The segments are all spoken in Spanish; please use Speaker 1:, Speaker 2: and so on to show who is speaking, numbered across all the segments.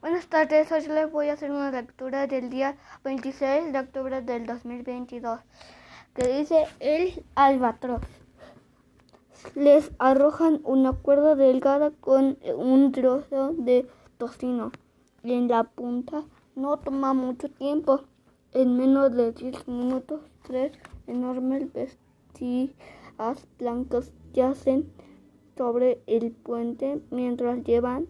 Speaker 1: Buenas tardes, hoy les voy a hacer una lectura del día 26 de octubre del 2022 que dice el albatros. Les arrojan una cuerda delgada con un trozo de tocino y en la punta no toma mucho tiempo. En menos de 10 minutos, tres enormes bestias blancas yacen sobre el puente mientras llevan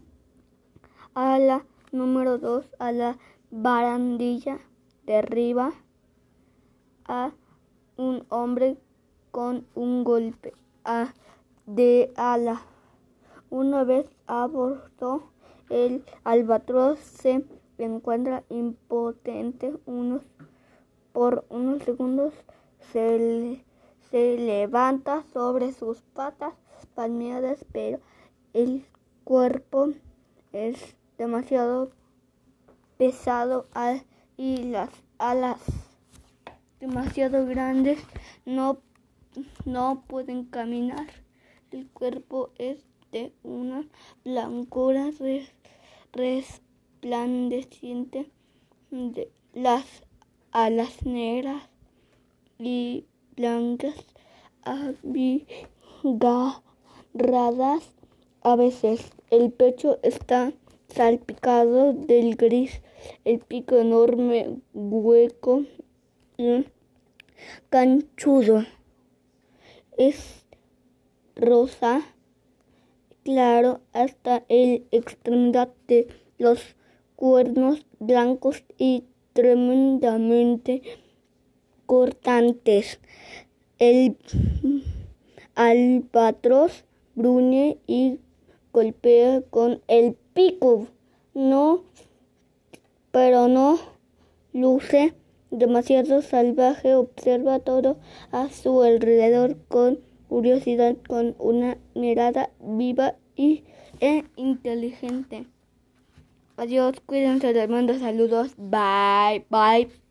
Speaker 1: a la Número 2. A la barandilla derriba a un hombre con un golpe de ala. Una vez a bordo, el albatros se encuentra impotente unos, por unos segundos. Se, se levanta sobre sus patas palmeadas, pero el cuerpo es demasiado pesado y las alas demasiado grandes no, no pueden caminar. El cuerpo es de una blancura resplandeciente. De las alas negras y blancas abigarradas. A veces el pecho está salpicado del gris, el pico enorme, hueco y canchudo. Es rosa claro hasta el extremidad de los cuernos blancos y tremendamente cortantes. El albatros bruñe y golpea con el pico, no, pero no luce demasiado salvaje, observa todo a su alrededor con curiosidad, con una mirada viva y, e inteligente. Adiós, cuídense del mundo, saludos, bye, bye.